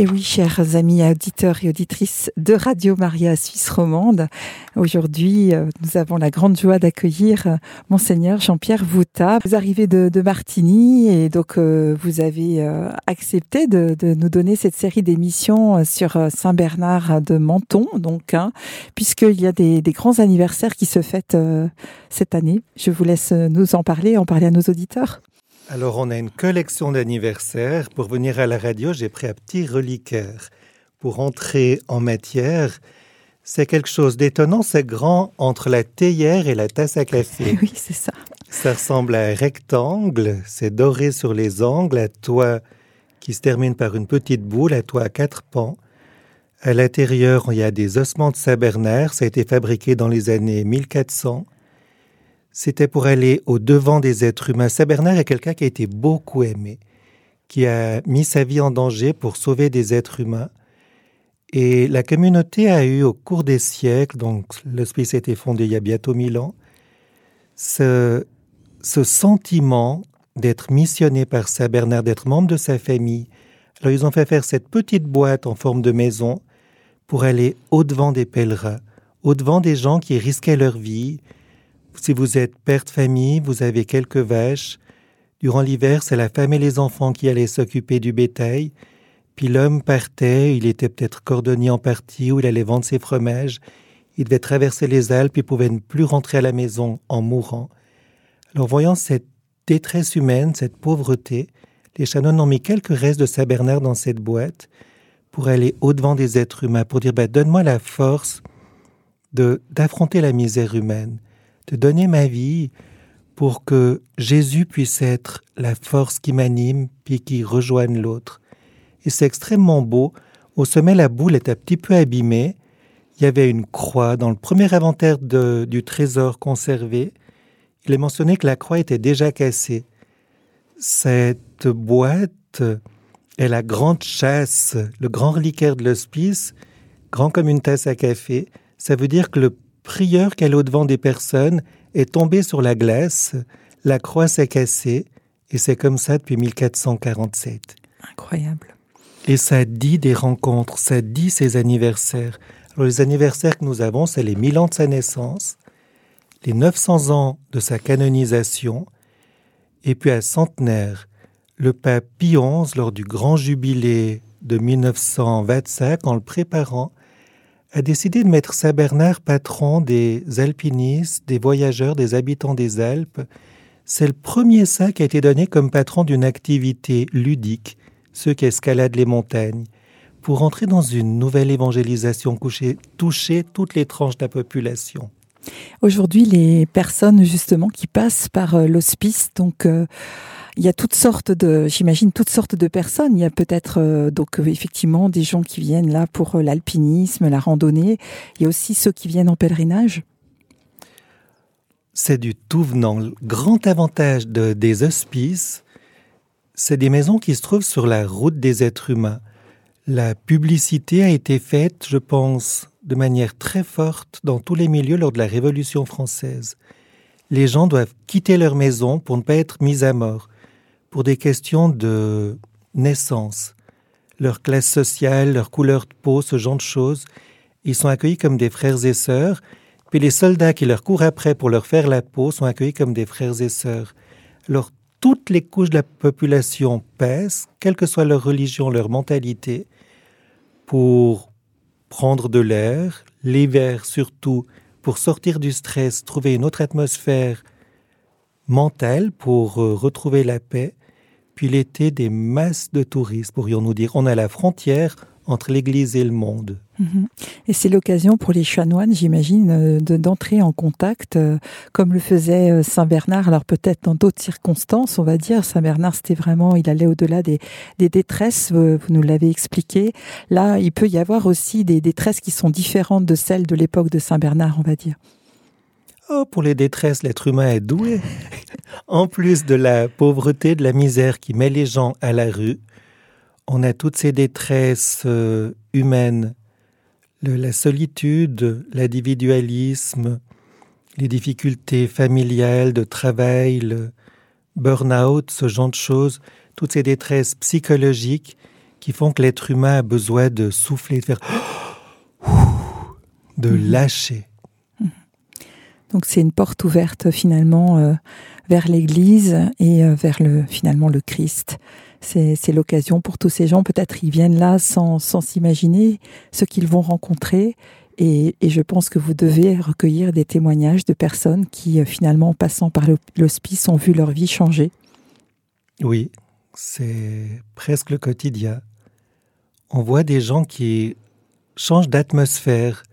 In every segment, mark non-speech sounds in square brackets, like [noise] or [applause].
Et oui, chers amis auditeurs et auditrices de Radio Maria Suisse romande, aujourd'hui, euh, nous avons la grande joie d'accueillir euh, monseigneur Jean-Pierre Vouta. Vous arrivez de, de, Martigny et donc euh, vous avez accepté de, nous donner cette série d'émissions sur Saint Bernard de Menton, donc, hein, puisqu'il y a des, des, grands anniversaires qui se fêtent cette année. Je vous laisse nous en parler, en parler à nos auditeurs. Alors, on a une collection d'anniversaires. Pour venir à la radio, j'ai pris un petit reliquaire. Pour entrer en matière, c'est quelque chose d'étonnant. C'est grand entre la théière et la tasse à café. [laughs] Oui, c'est ça. Ça ressemble à un rectangle. C'est doré sur les angles, à toit qui se termine par une petite boule, à toit à quatre pans. À l'intérieur, il y a des ossements de Saint-Bernard. Ça a été fabriqué dans les années 1400. C'était pour aller au devant des êtres humains. Saint Bernard est quelqu'un qui a été beaucoup aimé, qui a mis sa vie en danger pour sauver des êtres humains. Et la communauté a eu au cours des siècles, donc l'hospice a été fondé il y a bientôt mille ans, ce, ce sentiment d'être missionné par Saint Bernard, d'être membre de sa famille. Alors ils ont fait faire cette petite boîte en forme de maison pour aller au-devant des pèlerins, au-devant des gens qui risquaient leur vie, si vous êtes père de famille, vous avez quelques vaches. Durant l'hiver, c'est la femme et les enfants qui allaient s'occuper du bétail. Puis l'homme partait, il était peut-être cordonnier en partie, ou il allait vendre ses fromages. Il devait traverser les Alpes, il pouvait ne plus rentrer à la maison en mourant. Alors voyant cette détresse humaine, cette pauvreté, les chanoines ont mis quelques restes de Saint Bernard dans cette boîte pour aller au-devant des êtres humains, pour dire, ben, donne-moi la force de d'affronter la misère humaine de donner ma vie pour que Jésus puisse être la force qui m'anime puis qui rejoigne l'autre. Et c'est extrêmement beau. Au sommet, la boule est un petit peu abîmée. Il y avait une croix dans le premier inventaire de, du trésor conservé. Il est mentionné que la croix était déjà cassée. Cette boîte est la grande chasse, le grand reliquaire de l'hospice, grand comme une tasse à café. Ça veut dire que le prieur qu'elle au-devant des personnes est tombée sur la glace, la croix s'est cassée, et c'est comme ça depuis 1447. Incroyable. Et ça dit des rencontres, ça dit ses anniversaires. Alors les anniversaires que nous avons, c'est les 1000 ans de sa naissance, les 900 ans de sa canonisation, et puis à centenaire, le pape Pie XI, lors du grand jubilé de 1925, en le préparant, a décidé de mettre Saint Bernard patron des alpinistes, des voyageurs, des habitants des Alpes. C'est le premier saint qui a été donné comme patron d'une activité ludique, ceux qui escaladent les montagnes, pour entrer dans une nouvelle évangélisation, coucher, toucher toutes les tranches de la population. Aujourd'hui, les personnes justement qui passent par euh, l'hospice, donc euh, il y a toutes sortes de, j'imagine, toutes sortes de personnes. Il y a peut-être euh, donc euh, effectivement des gens qui viennent là pour euh, l'alpinisme, la randonnée. Il y a aussi ceux qui viennent en pèlerinage. C'est du tout venant. Le grand avantage de, des hospices, c'est des maisons qui se trouvent sur la route des êtres humains. La publicité a été faite, je pense, de manière très forte dans tous les milieux lors de la Révolution française. Les gens doivent quitter leur maison pour ne pas être mis à mort pour des questions de naissance, leur classe sociale, leur couleur de peau, ce genre de choses. Ils sont accueillis comme des frères et sœurs, puis les soldats qui leur courent après pour leur faire la peau sont accueillis comme des frères et sœurs. Alors toutes les couches de la population pèsent, quelle que soit leur religion, leur mentalité, pour prendre de l'air, l'hiver surtout, pour sortir du stress, trouver une autre atmosphère mentale pour euh, retrouver la paix l'été des masses de touristes, pourrions-nous dire. On a la frontière entre l'Église et le monde. Mhm. Et c'est l'occasion pour les chanoines, j'imagine, euh, d'entrer en contact, euh, comme le faisait euh, Saint Bernard. Alors peut-être dans d'autres circonstances, on va dire. Saint Bernard, c'était vraiment, il allait au-delà des, des, détresses. Vous, nous l'avez expliqué. Là, il peut y avoir aussi des détresses qui sont différentes de celles de l'époque de Saint Bernard, on va dire. Oh, pour les détresses, l'être humain est doué. [laughs] en plus de la pauvreté, de la misère qui met les gens à la rue, on a toutes ces détresses euh, humaines, la solitude, l'individualisme, les difficultés familiales, de travail, le burn-out, ce genre de choses, toutes ces détresses psychologiques qui font que l'être humain a besoin de souffler, de faire [gasps] de mhm. lâcher. Donc c'est une porte ouverte finalement euh, vers l'Église et euh, vers le finalement le Christ. C'est l'occasion pour tous ces gens, peut-être ils viennent là sans s'imaginer ce qu'ils vont rencontrer. Et, et, je pense que vous devez recueillir des témoignages de personnes qui euh, finalement, en passant par l'hospice, ont vu leur vie changer. Oui, c'est presque le quotidien. On voit des gens qui changent d'atmosphère,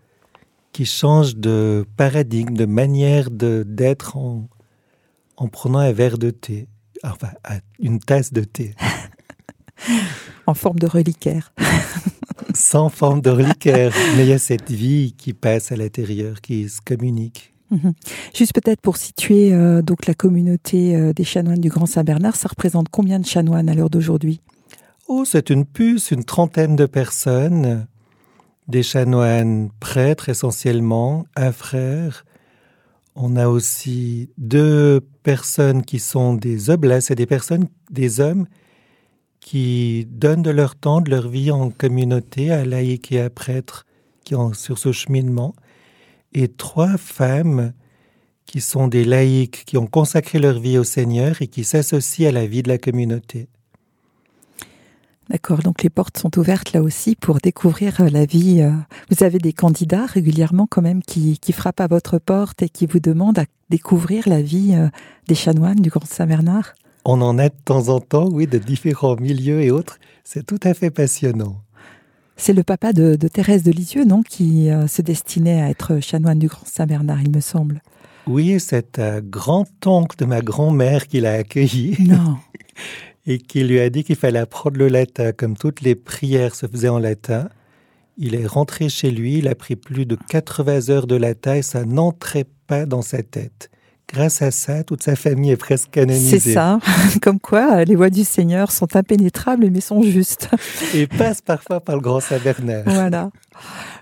qui change de paradigme, de manière d'être en, en prenant un verre de thé, enfin une tasse de thé. [laughs] en forme de reliquaire. [laughs] Sans forme de reliquaire, mais il y a cette vie qui passe à l'intérieur, qui se communique. Mhm. Juste peut-être pour situer euh, donc la communauté euh, des chanoines du Grand Saint-Bernard, ça représente combien de chanoines à l'heure d'aujourd'hui? Oh, c'est une puce, une trentaine de personnes des chanoines prêtres essentiellement, un frère. On a aussi deux personnes qui sont des oblats, c'est des personnes, des hommes qui donnent de leur temps, de leur vie en communauté à laïcs et à prêtres qui ont sur ce cheminement, et trois femmes qui sont des laïcs qui ont consacré leur vie au Seigneur et qui s'associent à la vie de la communauté. D'accord, donc les portes sont ouvertes là aussi pour découvrir euh, la vie. Euh. Vous avez des candidats régulièrement quand même qui, frappent à votre porte et qui vous demandent à découvrir la vie euh, des chanoines du Grand Saint-Bernard? On en a de temps en temps, oui, de différents milieux et autres. C'est tout à fait passionnant. C'est le papa de, Thérèse de Lisieux, non, qui se destinait à être chanoine du Grand Saint-Bernard, il me semble. Oui, c'est un grand-oncle de ma grand-mère qui l'a accueilli. Non. [laughs] et qui lui a dit qu'il fallait apprendre le latin, comme toutes les prières se faisaient en latin. Il est rentré chez lui, il a pris plus de 80 heures de latin et ça n'entrait pas dans sa tête. Grâce à ça, toute sa famille est presque canonisée. C'est ça, [laughs] comme quoi les voies du Seigneur sont impénétrables mais sont justes. Et passent parfois par le grand Saint-Bernard. Voilà.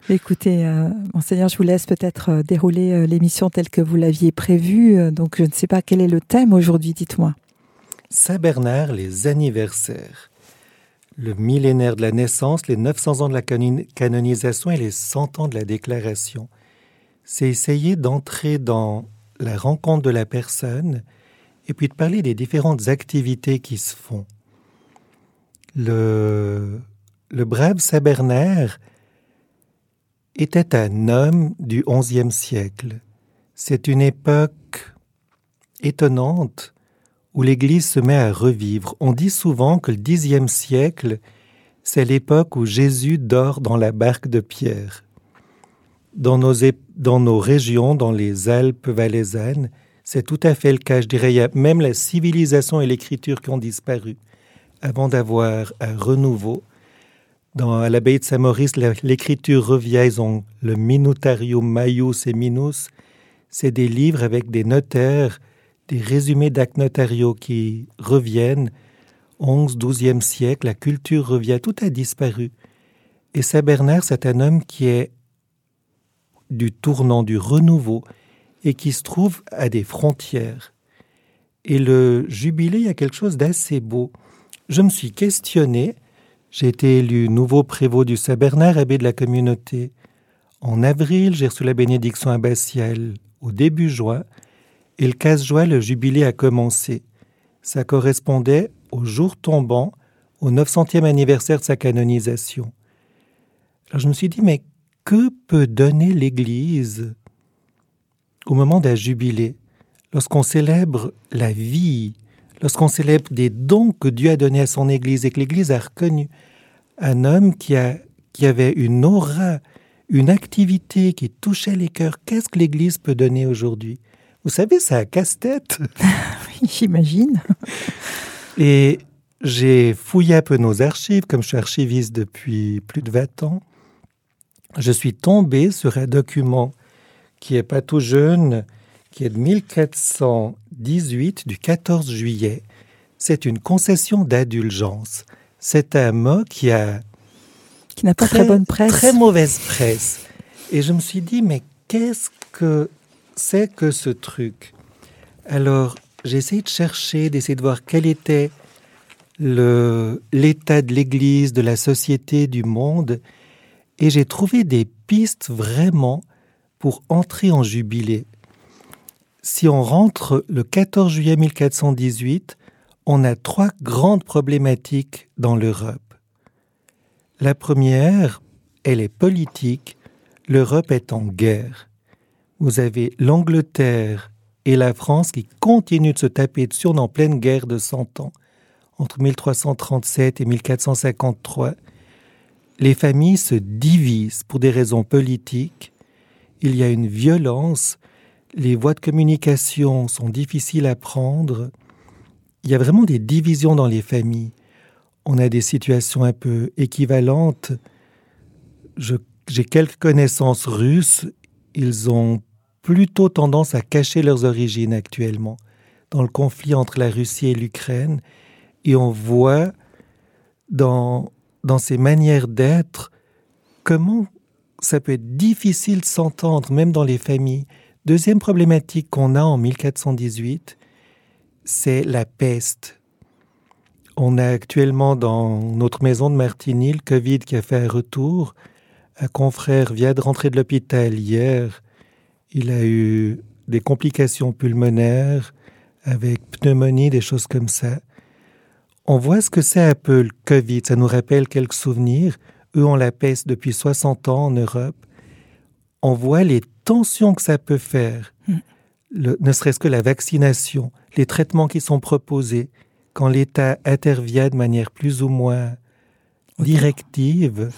Écoutez, euh, Monseigneur, je vous laisse peut-être euh, dérouler euh, l'émission telle que vous l'aviez prévue. Donc, je ne sais pas quel est le thème aujourd'hui, dites-moi. Saint-Bernard, les anniversaires. Le millénaire de la naissance, les 900 ans de la canonisation et les 100 ans de la déclaration. C'est essayer d'entrer dans la rencontre de la personne et puis de parler des différentes activités qui se font. Le, le brave Saint-Bernard était un homme du XIe siècle. C'est une époque étonnante où l'Église se met à revivre. On dit souvent que le Xe siècle, c'est l'époque où Jésus dort dans la barque de Pierre. Dans nos, dans nos régions, dans les Alpes valaisannes, c'est tout à fait le cas. Je dirais, il y a même la civilisation et l'écriture qui ont disparu avant d'avoir un renouveau. Dans, l'abbaye de Saint-Maurice, l'écriture revient, ils ont le Minutarium Maius et Minus. C'est des livres avec des notaires des résumés d'actes notariaux qui reviennent. 11, 12e siècle, la culture revient, tout a disparu. Et Saint Bernard, c'est un homme qui est du tournant, du renouveau, et qui se trouve à des frontières. Et le jubilé, il y a quelque chose d'assez beau. Je me suis questionné, j'ai été élu nouveau prévôt du Saint-Bernard, abbé de la communauté. En avril, j'ai reçu la bénédiction abbatiale au début juin, et le 15 juin, le jubilé a commencé. Ça correspondait au jour tombant, au 900e anniversaire de sa canonisation. Alors je me suis dit, mais que peut donner l'Église au moment d'un jubilé, lorsqu'on célèbre la vie, lorsqu'on célèbre des dons que Dieu a donnés à son Église et que l'Église a reconnu un homme qui, a, qui avait une aura, une activité qui touchait les cœurs. Qu'est-ce que l'Église peut donner aujourd'hui? Vous savez, c'est un casse-tête. [laughs] oui, j'imagine. Et j'ai fouillé un peu nos archives, comme je suis archiviste depuis plus de 20 ans. Je suis tombé sur un document qui est pas tout jeune, qui est de 1418, du 14 juillet. C'est une concession d'indulgence. C'est un mot qui a qui n'a pas très, très bonne presse, très mauvaise presse. Et je me suis dit, mais qu'est-ce que c'est que ce truc Alors, j'ai essayé de chercher, d'essayer de voir quel était l'état de l'Église, de la société, du monde, et j'ai trouvé des pistes vraiment pour entrer en jubilé. Si on rentre le 14 juillet 1418, on a trois grandes problématiques dans l'Europe. La première, elle est politique. L'Europe est en guerre. Vous avez l'Angleterre et la France qui continuent de se taper dessus en pleine guerre de Cent Ans. Entre 1337 et 1453, les familles se divisent pour des raisons politiques. Il y a une violence. Les voies de communication sont difficiles à prendre. Il y a vraiment des divisions dans les familles. On a des situations un peu équivalentes. J'ai quelques connaissances russes. Ils ont plutôt tendance à cacher leurs origines actuellement dans le conflit entre la Russie et l'Ukraine. Et on voit dans, dans ces manières d'être comment ça peut être difficile de s'entendre, même dans les familles. Deuxième problématique qu'on a en 1418, c'est la peste. On a actuellement dans notre maison de Martigny le Covid qui a fait un retour. Un confrère vient de rentrer de l'hôpital hier il a eu des complications pulmonaires avec pneumonie, des choses comme ça. On voit ce que c'est un peu le Covid, ça nous rappelle quelques souvenirs. Eux ont la peste depuis 60 ans en Europe. On voit les tensions que ça peut faire, hmm. ne serait-ce que la vaccination, les traitements qui sont proposés, quand l'État intervient de manière plus ou moins directive,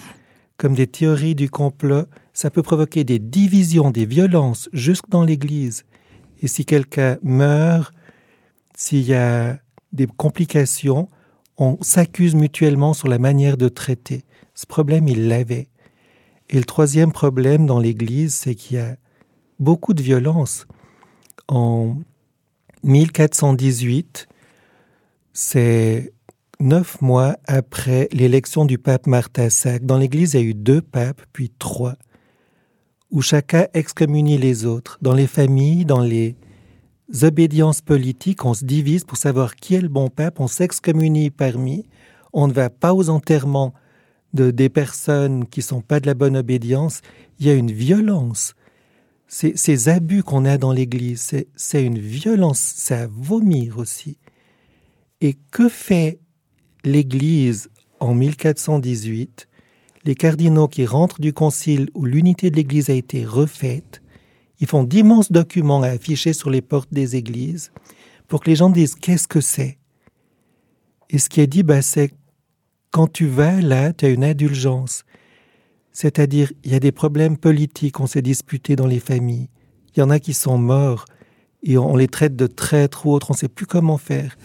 comme des théories du complot, ça peut provoquer des divisions, des violences jusque dans l'Église. Et si quelqu'un meurt, s'il y a des complications, on s'accuse mutuellement sur la manière de traiter. Ce problème, il l'avait. Et le troisième problème dans l'Église, c'est qu'il y a beaucoup de violence. En 1418, c'est neuf mois après l'élection du pape VI. Dans l'Église, il y a eu deux papes, puis trois où chacun excommunie les autres. Dans les familles, dans les obédiences politiques, on se divise pour savoir qui est le bon pape, on s'excommunie parmi, on ne va pas aux enterrements de des personnes qui sont pas de la bonne obédience. Il y a une violence. Ces, abus qu'on a dans l'Église, c'est une violence, c'est à vomir aussi. Et que fait l'Église en 1418 les cardinaux qui rentrent du concile où l'unité de l'Église a été refaite, ils font d'immenses documents à afficher sur les portes des églises pour que les gens disent qu'est-ce que c'est? Et ce qui est dit, bah, c'est quand tu vas là, tu as une indulgence. C'est-à-dire, il y a des problèmes politiques, on s'est disputé dans les familles. Il y en a qui sont morts et on les traite de traîtres ou autres, on ne sait plus comment faire.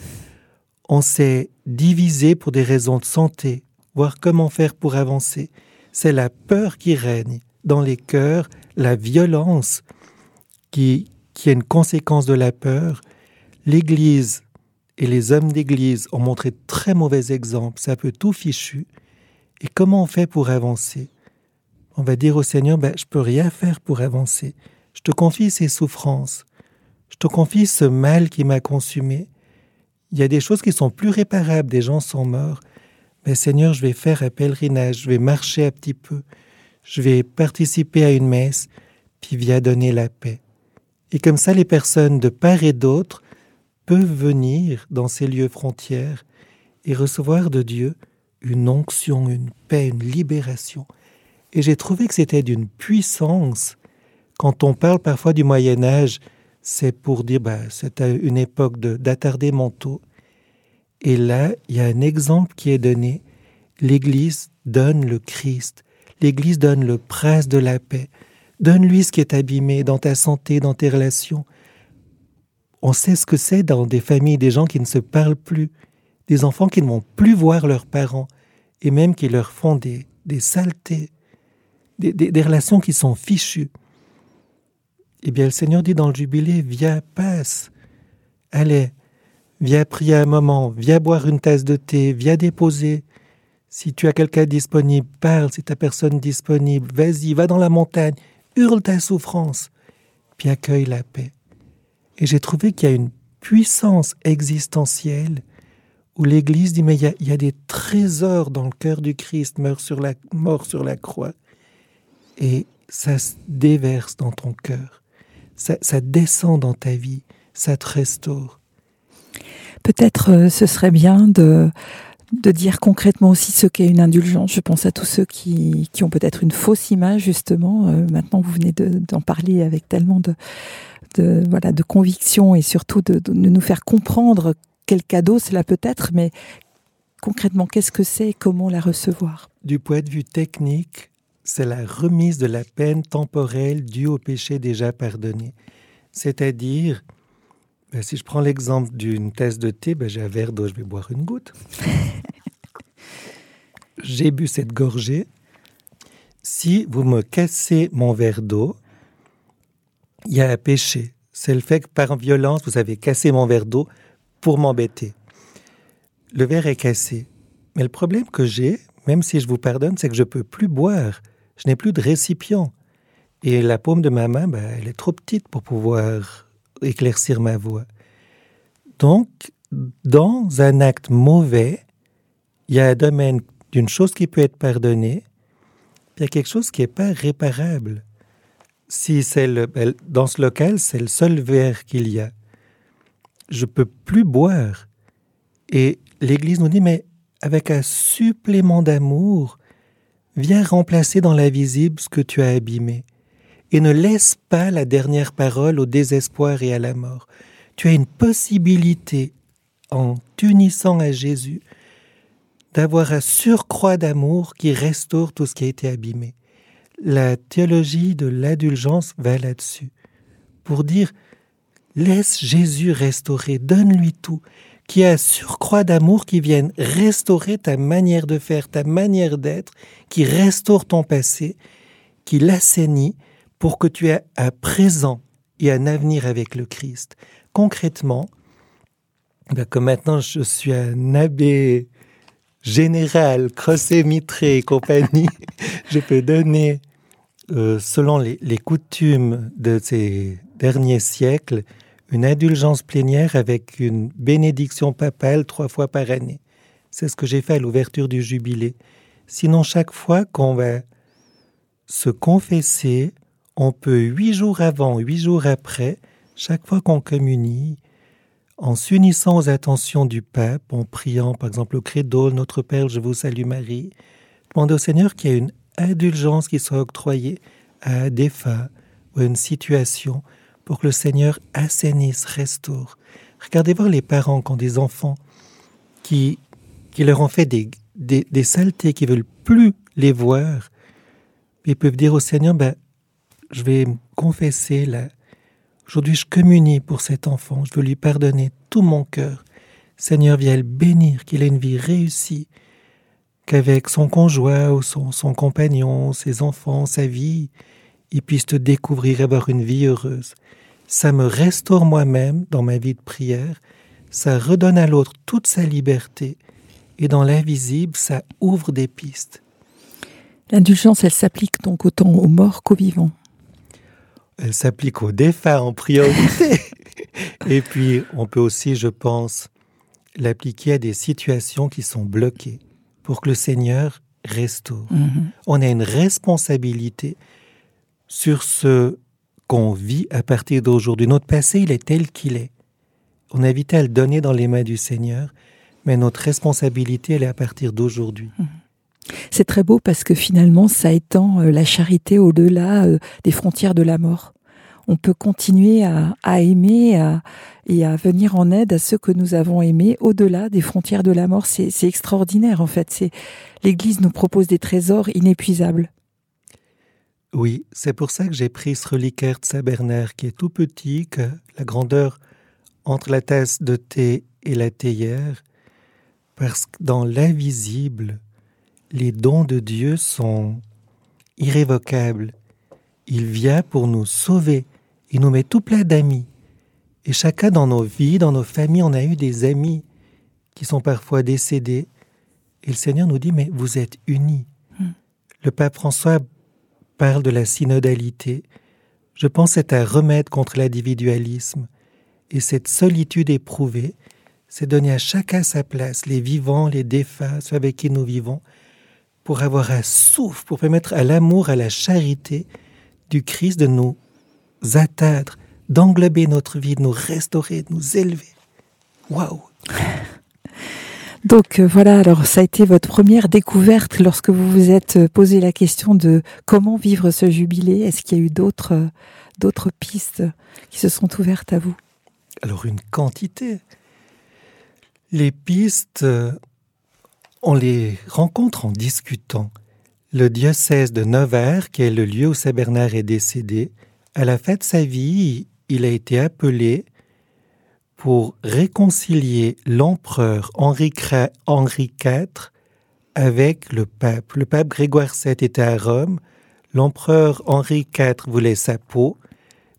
On s'est divisé pour des raisons de santé, voir comment faire pour avancer. C'est la peur qui règne dans les cœurs, la violence qui, qui est une conséquence de la peur. L'Église et les hommes d'Église ont montré de très mauvais exemples, ça peut tout fichu. Et comment on fait pour avancer? On va dire au Seigneur, ben, je peux rien faire pour avancer. Je te confie ces souffrances. Je te confie ce mal qui m'a consumé. Il y a des choses qui sont plus réparables, des gens sont morts. Mais Seigneur, je vais faire un pèlerinage, je vais marcher un petit peu, je vais participer à une messe, puis viens donner la paix. Et comme ça, les personnes de part et d'autre peuvent venir dans ces lieux frontières et recevoir de Dieu une onction, une paix, une libération. Et j'ai trouvé que c'était d'une puissance. Quand on parle parfois du Moyen Âge, c'est pour dire, bah, c'est une époque d'attarder mentaux. Et là, il y a un exemple qui est donné. L'Église donne le Christ. L'Église donne le prince de la paix. Donne-lui ce qui est abîmé dans ta santé, dans tes relations. On sait ce que c'est dans des familles, des gens qui ne se parlent plus, des enfants qui ne vont plus voir leurs parents, et même qui leur font des, des saletés, des, des relations qui sont fichues. Eh bien, le Seigneur dit dans le jubilé, viens, passe. Allez, Viens prier un moment, viens boire une tasse de thé, viens déposer. Si tu as quelqu'un disponible, parle, si ta personne disponible, vas-y, va dans la montagne, hurle ta souffrance, puis accueille la paix. Et j'ai trouvé qu'il y a une puissance existentielle où l'Église dit, mais il y, a, des trésors dans le cœur du Christ, mort sur la, mort sur la croix. Et ça se déverse dans ton cœur. Ça, ça descend dans ta vie. Ça te restaure. Peut-être euh, ce serait bien de, de dire concrètement aussi ce qu'est une indulgence. Je pense à tous ceux qui, qui ont peut-être une fausse image, justement. Euh, maintenant, vous venez d'en parler avec tellement de, de, voilà, de conviction et surtout de, de nous faire comprendre quel cadeau cela peut être, mais concrètement, qu'est-ce que c'est? Et comment la recevoir? Du point de vue technique, c'est la remise de la peine temporelle due au péché déjà pardonné. C'est-à-dire, ben, si je prends l'exemple d'une tasse de thé, ben, j'ai un verre d'eau, je vais boire une goutte. [laughs] j'ai bu cette gorgée. Si vous me cassez mon verre d'eau, il y a un péché. C'est le fait que par violence, vous avez cassé mon verre d'eau pour m'embêter. Le verre est cassé. Mais le problème que j'ai, même si je vous pardonne, c'est que je peux plus boire. Je n'ai plus de récipient. Et la paume de ma main, ben, elle est trop petite pour pouvoir éclaircir ma voix. Donc, dans un acte mauvais, il y a un domaine d'une chose qui peut être pardonnée, il y a quelque chose qui n'est pas réparable. Si c'est le, ben, dans ce local, c'est le seul verre qu'il y a. Je peux plus boire. Et l'Église nous dit, mais avec un supplément d'amour, viens remplacer dans l'invisible ce que tu as abîmé et ne laisse pas la dernière parole au désespoir et à la mort. Tu as une possibilité, en t'unissant à Jésus, d'avoir un surcroît d'amour qui restaure tout ce qui a été abîmé. La théologie de l'indulgence va là-dessus, pour dire, laisse Jésus restaurer, donne-lui tout, qui a surcroît d'amour qui vienne restaurer ta manière de faire, ta manière d'être, qui restaure ton passé, qui l'assainit, pour que tu aies un présent et un avenir avec le Christ. Concrètement, ben, comme maintenant je suis un abbé général, crossé, mitré et compagnie, [laughs] je peux donner, euh, selon les, coutumes de ces derniers siècles, une indulgence plénière avec une bénédiction papale trois fois par année. C'est ce que j'ai fait à l'ouverture du jubilé. Sinon, chaque fois qu'on va se confesser, on peut huit jours avant, huit jours après, chaque fois qu'on communie, en s'unissant aux attentions du pape, en priant par exemple au credo Notre Père, je vous salue Marie, demander au Seigneur qu'il y ait une indulgence qui soit octroyée à des défunt ou à une situation pour que le Seigneur assainisse, restaure. Regardez voir les parents qui ont des enfants qui, qui leur ont fait des, des, saletés, qui veulent plus les voir. Ils peuvent dire au Seigneur, ben, je vais me confesser là. Aujourd'hui, je communie pour cet enfant. Je veux lui pardonner tout mon cœur. Seigneur, viens le bénir, qu'il ait une vie réussie, qu'avec son conjoint ou son, son, compagnon, ses enfants, sa vie, il puisse te découvrir, avoir une vie heureuse. Ça me restaure moi-même dans ma vie de prière, ça redonne à l'autre toute sa liberté, et dans l'invisible, ça ouvre des pistes. L'indulgence, elle s'applique donc autant aux morts qu'aux vivants elle s'applique aux défunts en priorité. [laughs] Et puis, on peut aussi, je pense, l'appliquer à des situations qui sont bloquées pour que le Seigneur restaure. Mm -hmm. On a une responsabilité sur ce qu'on vit à partir d'aujourd'hui. Notre passé, il est tel qu'il est. On a évité à le donner dans les mains du Seigneur, mais notre responsabilité, elle est à partir d'aujourd'hui. -hmm. C'est très beau parce que finalement, ça étend euh, la charité au-delà euh, des frontières de la mort. On peut continuer à, aimer et à venir en aide à ceux que nous avons aimés au-delà des frontières de la mort. C'est extraordinaire en fait. L'Église nous propose des trésors inépuisables. Oui, c'est pour ça que j'ai pris ce reliquaire de Saint-Bernard qui est tout petit, que la grandeur entre la tasse de thé et la théière, parce que dans l'invisible, les dons de Dieu sont irrévocables. Il vient pour nous sauver. Il nous met tout plein d'amis. Et chacun dans nos vies, dans nos familles, on a eu des amis qui sont parfois décédés. Et le Seigneur nous dit, mais vous êtes unis. Mm. Le pape François parle de la synodalité. Je pense c'est un remède contre l'individualisme. Et cette solitude éprouvée, c'est donner à chacun sa place, les vivants, les défunts, ceux avec qui nous vivons, pour avoir un souffle, pour permettre à l'amour, à la charité du Christ de nous atteindre, d'englober notre vie, de nous restaurer, de nous élever. Waouh donc euh, voilà, alors ça a été votre première découverte lorsque vous vous êtes euh, posé la question de comment vivre ce jubilé. Est-ce qu'il y a eu d'autres euh, pistes qui se sont ouvertes à vous? Alors une quantité. Les pistes, on les rencontre en discutant. Le diocèse de Nevers, qui est le lieu où Saint Bernard est décédé, à la fin de sa vie, il a été appelé pour réconcilier l'empereur Henri, IV avec le pape. Le pape Grégoire VII était à Rome, l'empereur Henri IV voulait sa peau,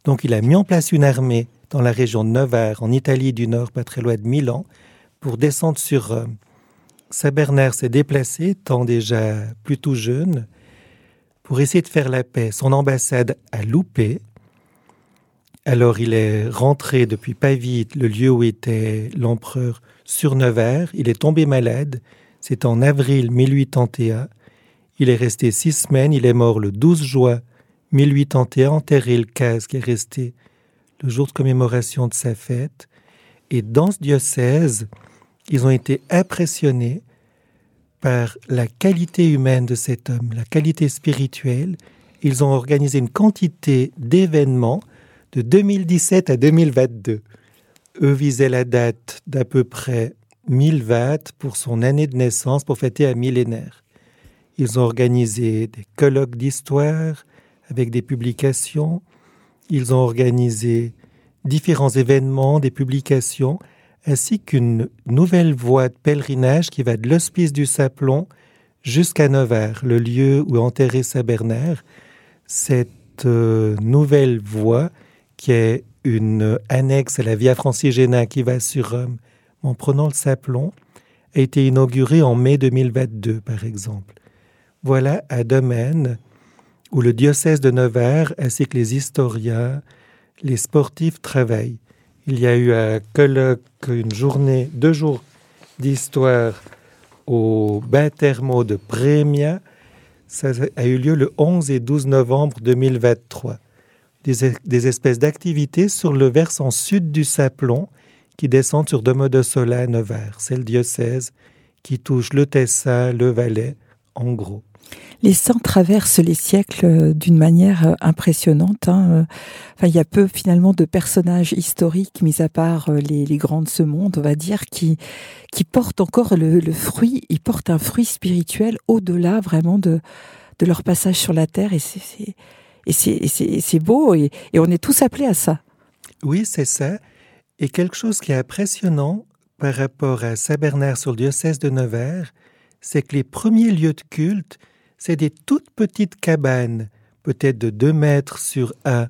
donc il a mis en place une armée dans la région de Nevers, en Italie du Nord, pas très loin de Milan, pour descendre sur Rome. Saint Bernard s'est déplacé, étant déjà plutôt jeune, pour essayer de faire la paix. Son ambassade a loupé, alors il est rentré depuis Pavie, le lieu où était l'empereur, sur Nevers. Il est tombé malade. C'est en avril 1881. Il est resté six semaines. Il est mort le 12 juin 1881, enterré le 15, qui est resté le jour de commémoration de sa fête. Et dans ce diocèse, ils ont été impressionnés par la qualité humaine de cet homme, la qualité spirituelle. Ils ont organisé une quantité d'événements de 2017 à 2022. Eux visaient la date d'à peu près 1020 pour son année de naissance pour fêter un millénaire. Ils ont organisé des colloques d'histoire avec des publications. Ils ont organisé différents événements, des publications, ainsi qu'une nouvelle voie de pèlerinage qui va de l'hospice du Saplon jusqu'à Nevers, le lieu où est enterré Saint Bernard. Cette euh, nouvelle voie qui est une annexe à la Via Francigena qui va sur Rome, en prenant le Saplon, a été inaugurée en mai 2022, par exemple. Voilà un domaine où le diocèse de Nevers, ainsi que les historiens, les sportifs travaillent. Il y a eu un colloque, une journée, deux jours d'histoire au bain thermo de Prémia. Ça a eu lieu le 11 et 12 novembre 2023 des, espèces d'activités sur le versant sud du Saplon qui descendent sur Domodossola à Nevers. C'est le diocèse qui touche le Tessin, le Valais, en gros. Les saints traversent les siècles euh, d'une manière euh, impressionnante. Hein, euh. Enfin, il y a peu finalement de personnages historiques, mis à part les, grands de ce monde, on va dire, qui, qui portent encore le, fruit, ils portent un fruit spirituel au-delà vraiment de, de leur passage sur la terre. Et c'est et c'est beau, et, on est tous appelés à ça. Oui, c'est ça. Et quelque chose qui est impressionnant par rapport à Saint-Bernard sur le diocèse de Nevers, c'est que les premiers lieux de culte, c'est des toutes petites cabanes, peut-être de deux mètres sur un,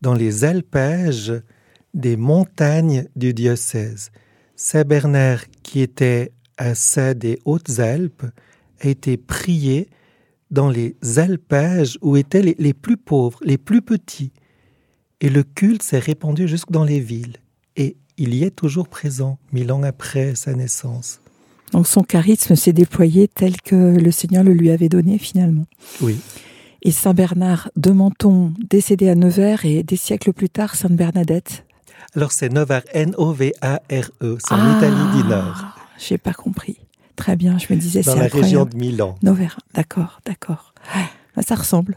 dans les alpages des montagnes du diocèse. Saint-Bernard, qui était à ça des Hautes-Alpes, a été prié dans les alpages où étaient les, plus pauvres, les plus petits. Et le culte s'est répandu jusque dans les villes. Et il y est toujours présent, mille ans après sa naissance. Donc son charisme s'est déployé tel que le Seigneur le lui avait donné finalement. Oui. Et Saint Bernard de Menton, décédé à Nevers, et des siècles plus tard, Sainte Bernadette. Alors c'est Nevers, N-O-V-A-R-E, c'est en Italie du Nord. Ah, j'ai pas compris. Très bien, je me disais Dans la région de Milan. Novera, d'accord, d'accord. Bah, ça ressemble.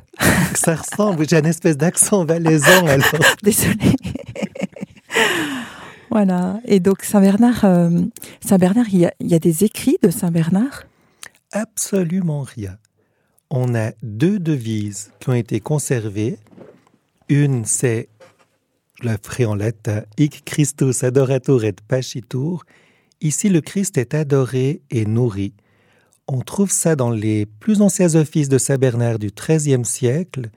ça ressemble, j'ai une espèce d'accent valaisan [laughs] alors. Désolée. voilà, et donc Saint-Bernard, euh, Saint-Bernard, il, il y, a, des écrits de Saint-Bernard? Absolument rien. On a deux devises qui ont été conservées. Une, c'est, je la ferai en latin, Hic Christus adorator et pacitur, Ici, le Christ est adoré et nourri. On trouve ça dans les plus anciens offices de Saint Bernard du XIIIe siècle.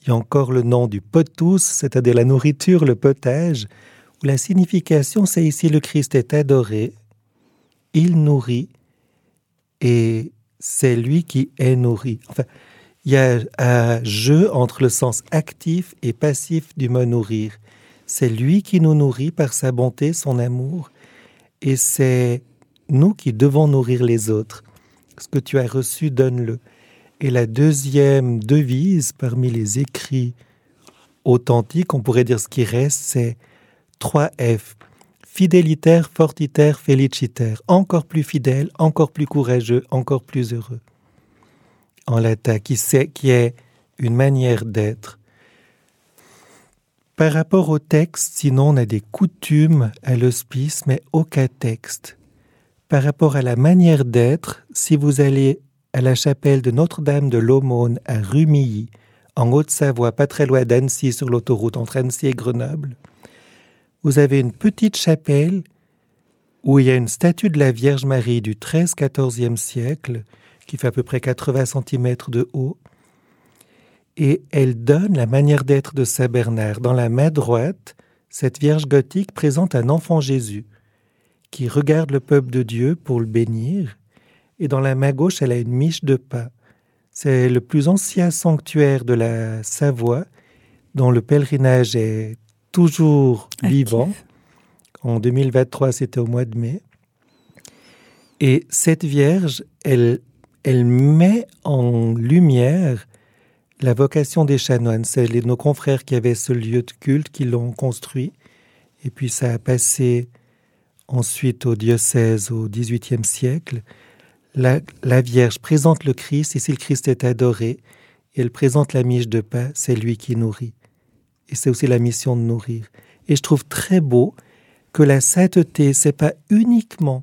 Il y a encore le nom du potus, c'est-à-dire la nourriture, le potage, où la signification, c'est ici le Christ est adoré, il nourrit, et c'est lui qui est nourri. Enfin, il y a un jeu entre le sens actif et passif du mot nourrir. C'est lui qui nous nourrit par sa bonté, son amour, Et c'est nous qui devons nourrir les autres. Ce que tu as reçu, donne-le. Et la deuxième devise parmi les écrits authentiques, on pourrait dire ce qui reste, c'est 3F. Fidélitaire, fortitaire, félicitaire. Encore plus fidèle, encore plus courageux, encore plus heureux. En latin, qui, qui est une manière d'être. Par rapport au texte, sinon on a des coutumes à l'hospice, mais aucun texte. Par rapport à la manière d'être, si vous allez à la chapelle de Notre-Dame de l'Aumône à Rumilly, en Haute-Savoie, pas très loin d'Annecy, sur l'autoroute entre Annecy et Grenoble, vous avez une petite chapelle où il y a une statue de la Vierge Marie du 13-14e siècle, qui fait à peu près 80 cm de haut, et elle donne la manière d'être de Saint Bernard. Dans la main droite, cette Vierge gothique présente un enfant Jésus qui regarde le peuple de Dieu pour le bénir, et dans la main gauche, elle a une miche de pain. C'est le plus ancien sanctuaire de la Savoie, dont le pèlerinage est toujours vivant. En 2023, c'était au mois de mai. Et cette Vierge, elle, elle met en lumière la vocation des chanoines. C'est nos confrères qui avaient ce lieu de culte qui l'ont construit. Et puis ça a passé ensuite au diocèse au XVIIIe siècle. La, Vierge présente le Christ et si le Christ est adoré, elle présente la miche de pain, c'est lui qui nourrit. Et c'est aussi la mission de nourrir. Et je trouve très beau que la sainteté, c'est pas uniquement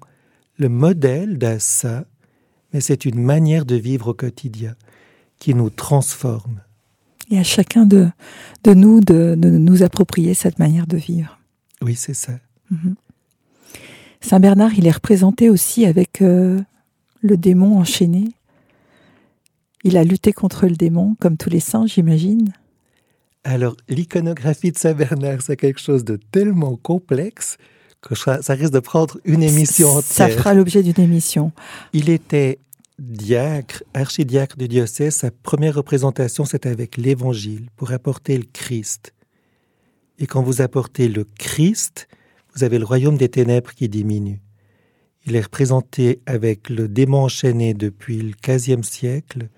le modèle d'un saint, mais c'est une manière de vivre au quotidien qui nous transforme. Et à chacun de, de nous de, nous approprier cette manière de vivre. Oui, c'est ça. Mhm. Saint Bernard, il est représenté aussi avec euh, le démon enchaîné. Il a lutté contre le démon, comme tous les saints, j'imagine. Alors, l'iconographie de Saint Bernard, c'est quelque chose de tellement complexe que ça risque de prendre une émission entière. Ça fera l'objet d'une émission. Il était diacre, archidiacre du diocèse, sa première représentation, c'est avec l'Évangile, pour apporter le Christ. Et quand vous apportez le Christ, vous avez le royaume des ténèbres qui diminue. Il est représenté avec le démon enchaîné depuis le XVe siècle.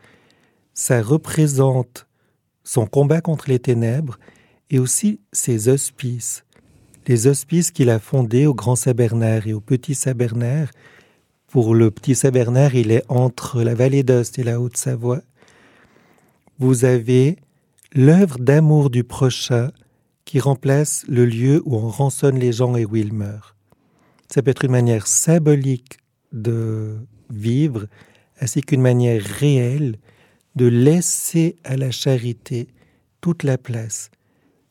Ça représente son combat contre les ténèbres et aussi ses hospices. Les hospices qu'il a fondés au Grand Saint-Bernard et au Petit Saint-Bernard, pour le petit Saint-Bernard, il est entre la vallée d'Ost et la Haute-Savoie. Vous avez l'œuvre d'amour du prochain qui remplace le lieu où on rançonne les gens et où ils meurent. Ça peut être une manière symbolique de vivre, ainsi qu'une manière réelle de laisser à la charité toute la place.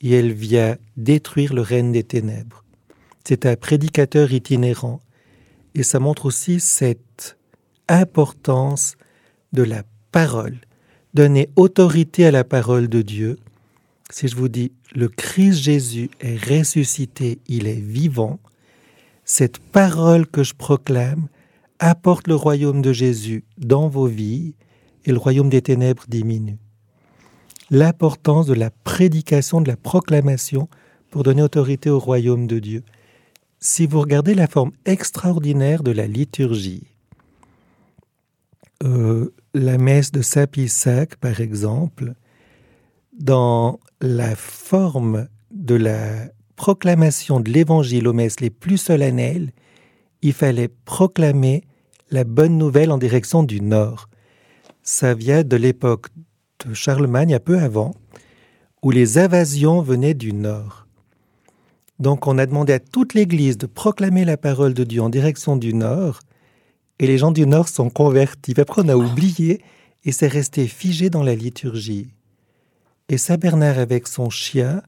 Et elle vient détruire le règne des ténèbres. C'est un prédicateur itinérant et ça montre aussi cette importance de la parole, donner autorité à la parole de Dieu. Si je vous dis, le Christ Jésus est ressuscité, il est vivant, cette parole que je proclame apporte le royaume de Jésus dans vos vies et le royaume des ténèbres diminue. L'importance de la prédication, de la proclamation pour donner autorité au royaume de Dieu si vous regardez la forme extraordinaire de la liturgie, euh, la messe de Saint-Pissac, par exemple, dans la forme de la proclamation de l'évangile aux messes les plus solennelles, il fallait proclamer la bonne nouvelle en direction du nord. Ça vient de l'époque de Charlemagne, un peu avant, où les invasions venaient du nord. Donc on a demandé à toute l'Église de proclamer la parole de Dieu en direction du Nord, et les gens du Nord sont convertis. Après on a oublié, et c'est resté figé dans la liturgie. Et Saint Bernard avec son chien,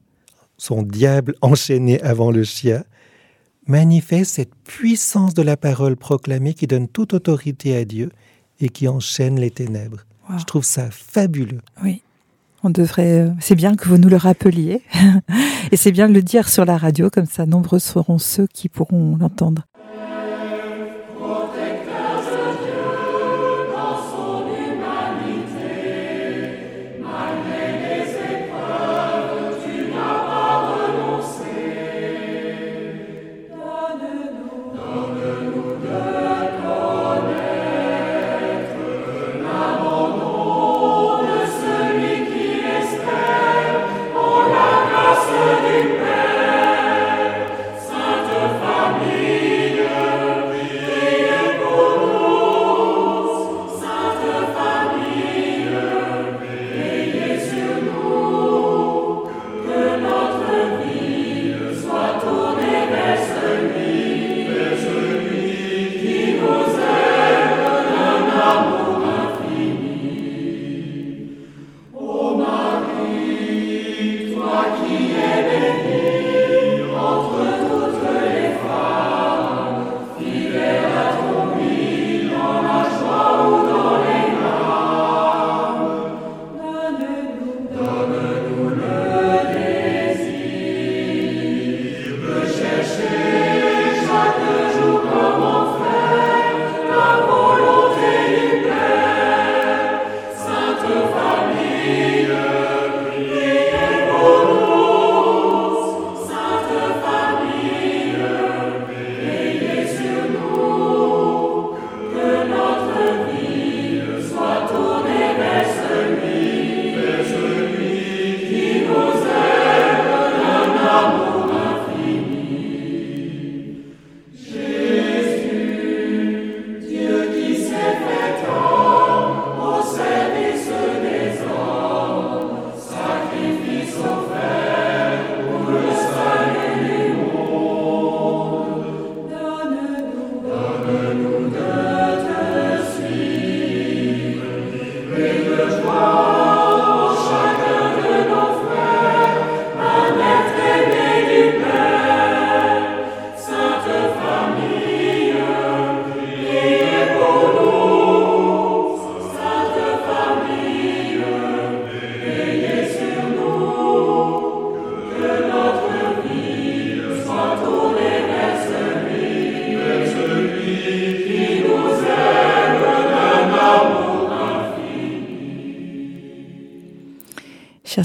son diable enchaîné avant le chien, manifeste cette puissance de la parole proclamée qui donne toute autorité à Dieu et qui enchaîne les ténèbres. Je trouve ça fabuleux. Oui. On devrait, euh, c'est bien que vous nous le rappeliez, [laughs] et c'est bien de le dire sur la radio, comme ça, nombreux seront ceux qui pourront l'entendre.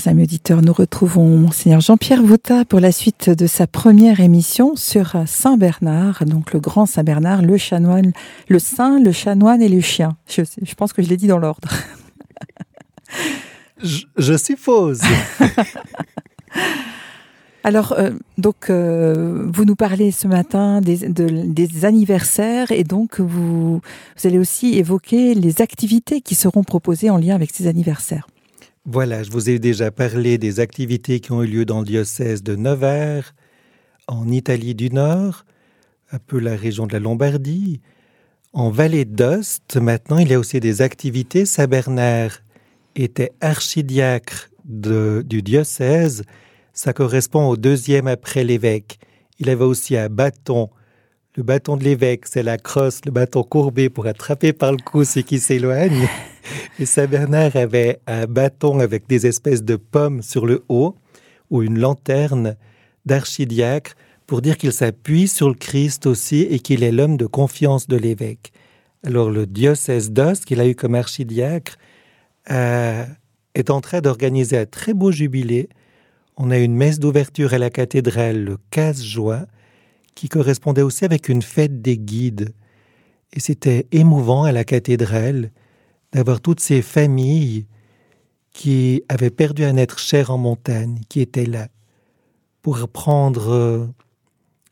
Amis auditeurs, nous retrouvons Monseigneur Jean-Pierre Vouta pour la suite de sa première émission sur Saint Bernard, donc le grand Saint Bernard, le chanoine, le saint, le chanoine et le chien. Je, je pense que je l'ai dit dans l'ordre. [laughs] je, je suppose. [laughs] Alors, euh, donc, euh, vous nous parlez ce matin des, des, anniversaires et donc vous, vous allez aussi évoquer les activités qui seront proposées en lien avec ces anniversaires. Voilà, je vous ai déjà parlé des activités qui ont eu lieu dans le diocèse de Nevers, en Italie du Nord, un peu la région de la Lombardie. En Vallée d'Ost, maintenant, il y a aussi des activités. Saint Bernard était archidiacre du diocèse. Ça correspond au deuxième après l'évêque. Il avait aussi un bâton. Le bâton de l'évêque, c'est la crosse, le bâton courbé pour attraper par le cou ceux qui s'éloignent. [laughs] Et Saint Bernard avait un bâton avec des espèces de pommes sur le haut, ou une lanterne d'archidiacre, pour dire qu'il s'appuie sur le Christ aussi et qu'il est l'homme de confiance de l'évêque. Alors le diocèse d'Ost, qu'il a eu comme archidiacre, euh, est en train d'organiser un très beau jubilé. On a une messe d'ouverture à la cathédrale le 15 juin, qui correspondait aussi avec une fête des guides. Et c'était émouvant à la cathédrale d'avoir toutes ces familles qui avaient perdu un être cher en montagne, qui étaient là, pour prendre euh,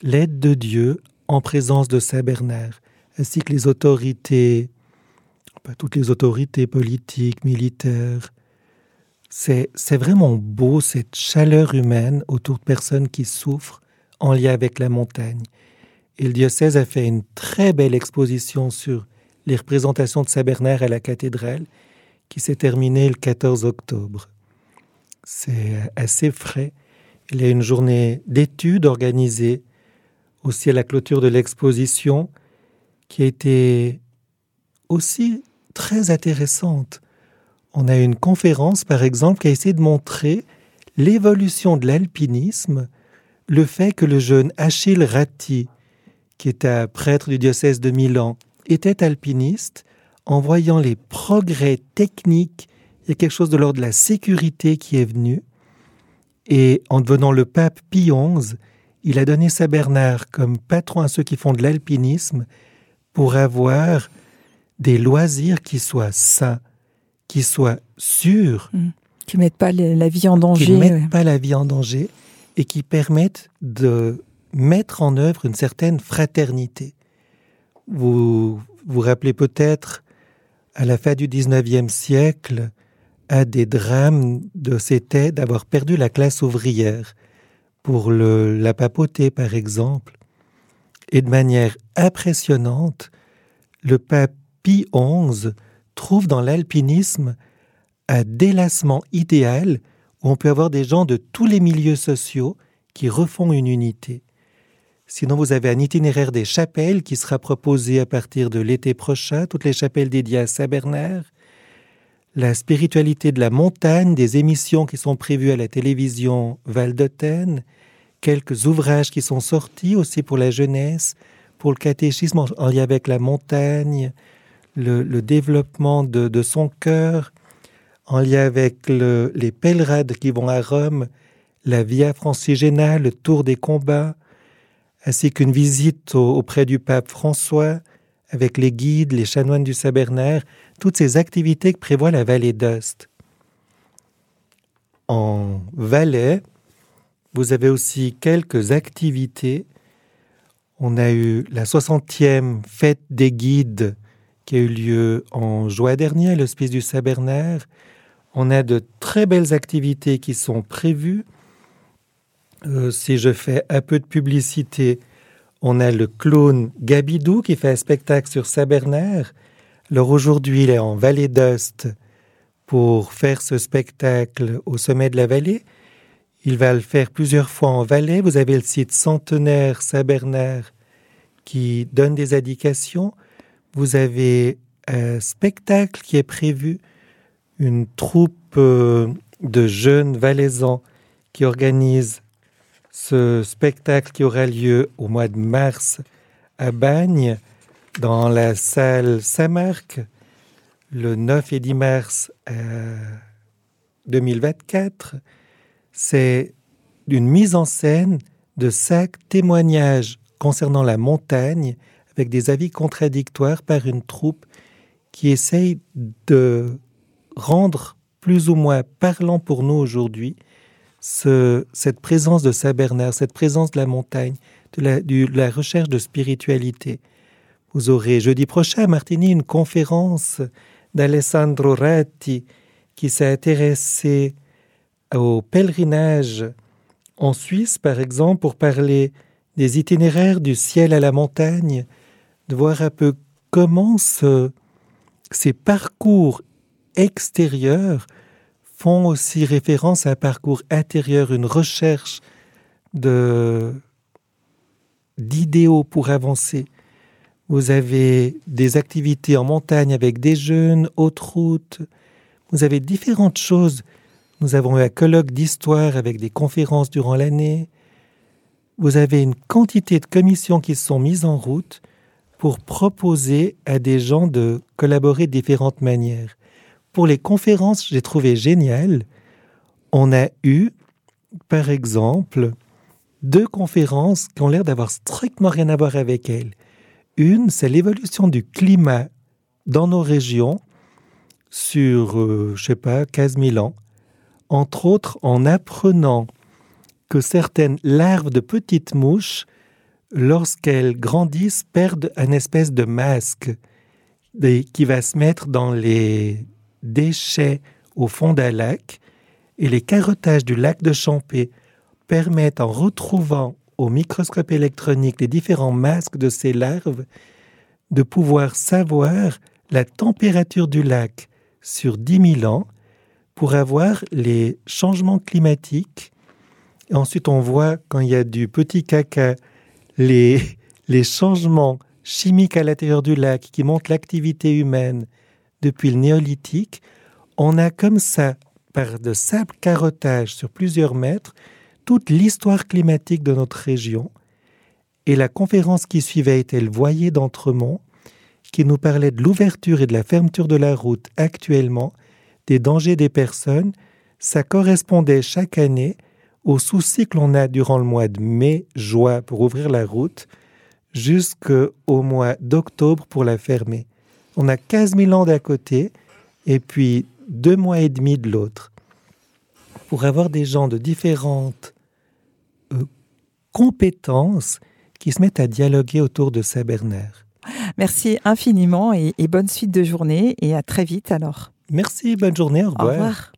l'aide de Dieu en présence de Saint Bernard, ainsi que les autorités, toutes les autorités politiques, militaires. C'est vraiment beau cette chaleur humaine autour de personnes qui souffrent en lien avec la montagne. Et le diocèse a fait une très belle exposition sur les représentations de Saint-Bernard à la cathédrale, qui s'est terminée le 14 octobre. C'est assez frais. Il y a une journée d'études organisée aussi à la clôture de l'exposition, qui a été aussi très intéressante. On a eu une conférence, par exemple, qui a essayé de montrer l'évolution de l'alpinisme, le fait que le jeune Achille Ratti, qui est un prêtre du diocèse de Milan, était alpiniste, en voyant les progrès techniques, il y a quelque chose de l'ordre de la sécurité qui est venu. Et en devenant le pape Pie XI, il a donné Saint Bernard comme patron à ceux qui font de l'alpinisme pour avoir des loisirs qui soient sains, qui soient sûrs. Mmh. Qui ne mettent pas la vie en danger. Qui ne mettent pas la vie en danger et qui permettent de mettre en œuvre une certaine fraternité. Vous vous rappelez peut-être, à la fin du XIXe siècle, un des drames de c'était d'avoir perdu la classe ouvrière pour la papauté, par exemple. Et de manière impressionnante, le pape Pie XI trouve dans l'alpinisme un délassement idéal on peut avoir des gens de tous les milieux sociaux qui refont une unité. Sinon, vous avez un itinéraire des chapelles qui sera proposé à partir de l'été prochain, toutes les chapelles dédiées à Saint-Bernard, la spiritualité de la montagne, des émissions qui sont prévues à la télévision Val d'Autun, quelques ouvrages qui sont sortis aussi pour la jeunesse, pour le catéchisme en lien avec la montagne, le, développement de, son cœur, en lien avec les pèlerades qui vont à Rome, la Via Francigena, le Tour des combats, ainsi qu'une visite auprès du pape François, avec les guides, les chanoines du Saint-Bernard, toutes ces activités que prévoit la vallée d'Ost. En Valais, vous avez aussi quelques activités. On a eu la 60e fête des guides qui a eu lieu en juin dernier à l'Hospice du Saint-Bernard. On a de très belles activités qui sont prévues. Euh, si je fais un peu de publicité, on a le clown Gabidou qui fait un spectacle sur Saint-Bernard. Alors aujourd'hui, il est en Vallée d'Ost pour faire ce spectacle au sommet de la vallée. Il va le faire plusieurs fois en Valais. Vous avez le site Centenaire Saint-Bernard qui donne des indications. Vous avez un spectacle qui est prévu, une troupe euh, de jeunes valaisans qui organise ce spectacle qui aura lieu au mois de mars à Bagne, dans la salle Saint-Marc, le 9 et 10 mars à 2024, c'est une mise en scène de cinq témoignages concernant la montagne avec des avis contradictoires par une troupe qui essaye de rendre plus ou moins parlant pour nous aujourd'hui cette présence de Saint-Bernard, cette présence de la montagne, de la, de la recherche de spiritualité. Vous aurez jeudi prochain à Martigny une conférence d'Alessandro Ratti qui s'est intéressé au pèlerinage en Suisse, par exemple, pour parler des itinéraires du ciel à la montagne, de voir un peu comment ces parcours extérieurs font aussi référence à un parcours intérieur, une recherche d'idéaux pour avancer. Vous avez des activités en montagne avec des jeunes, haute route. Vous avez différentes choses. Nous avons eu un colloque d'histoire avec des conférences durant l'année. Vous avez une quantité de commissions qui sont mises en route pour proposer à des gens de collaborer de différentes manières. Pour les conférences, j'ai trouvé génial. On a eu, par exemple, deux conférences qui ont l'air d'avoir strictement rien à voir avec elles. Une, c'est l'évolution du climat dans nos régions sur, euh, je sais pas, 15 000 ans, entre autres en apprenant que certaines larves de petites mouches, lorsqu'elles grandissent, perdent un espèce de masque qui va se mettre dans les déchets au fond d'un lac, et les carottages du lac de Champé permettent, en retrouvant au microscope électronique les différents masques de ces larves, de pouvoir savoir la température du lac sur 10 000 ans pour avoir les changements climatiques. Ensuite, on voit quand il y a du petit caca, les, les changements chimiques à l'intérieur du lac qui montrent l'activité humaine depuis le néolithique. On a comme ça, par de simples carottages sur plusieurs mètres, toute l'histoire climatique de notre région. Et la conférence qui suivait était le Voyer d'Entremont, qui nous parlait de l'ouverture et de la fermeture de la route actuellement, des dangers des personnes. Ça correspondait chaque année aux soucis que l'on a durant le mois de mai, juin pour ouvrir la route, jusqu'au mois d'octobre pour la fermer. On a 15 000 ans d'un côté et puis deux mois et demi de l'autre. Pour avoir des gens de différentes euh, compétences qui se mettent à dialoguer autour de Saint-Bernard. Merci infiniment et, bonne suite de journée et à très vite alors. Merci, bonne journée, Au revoir.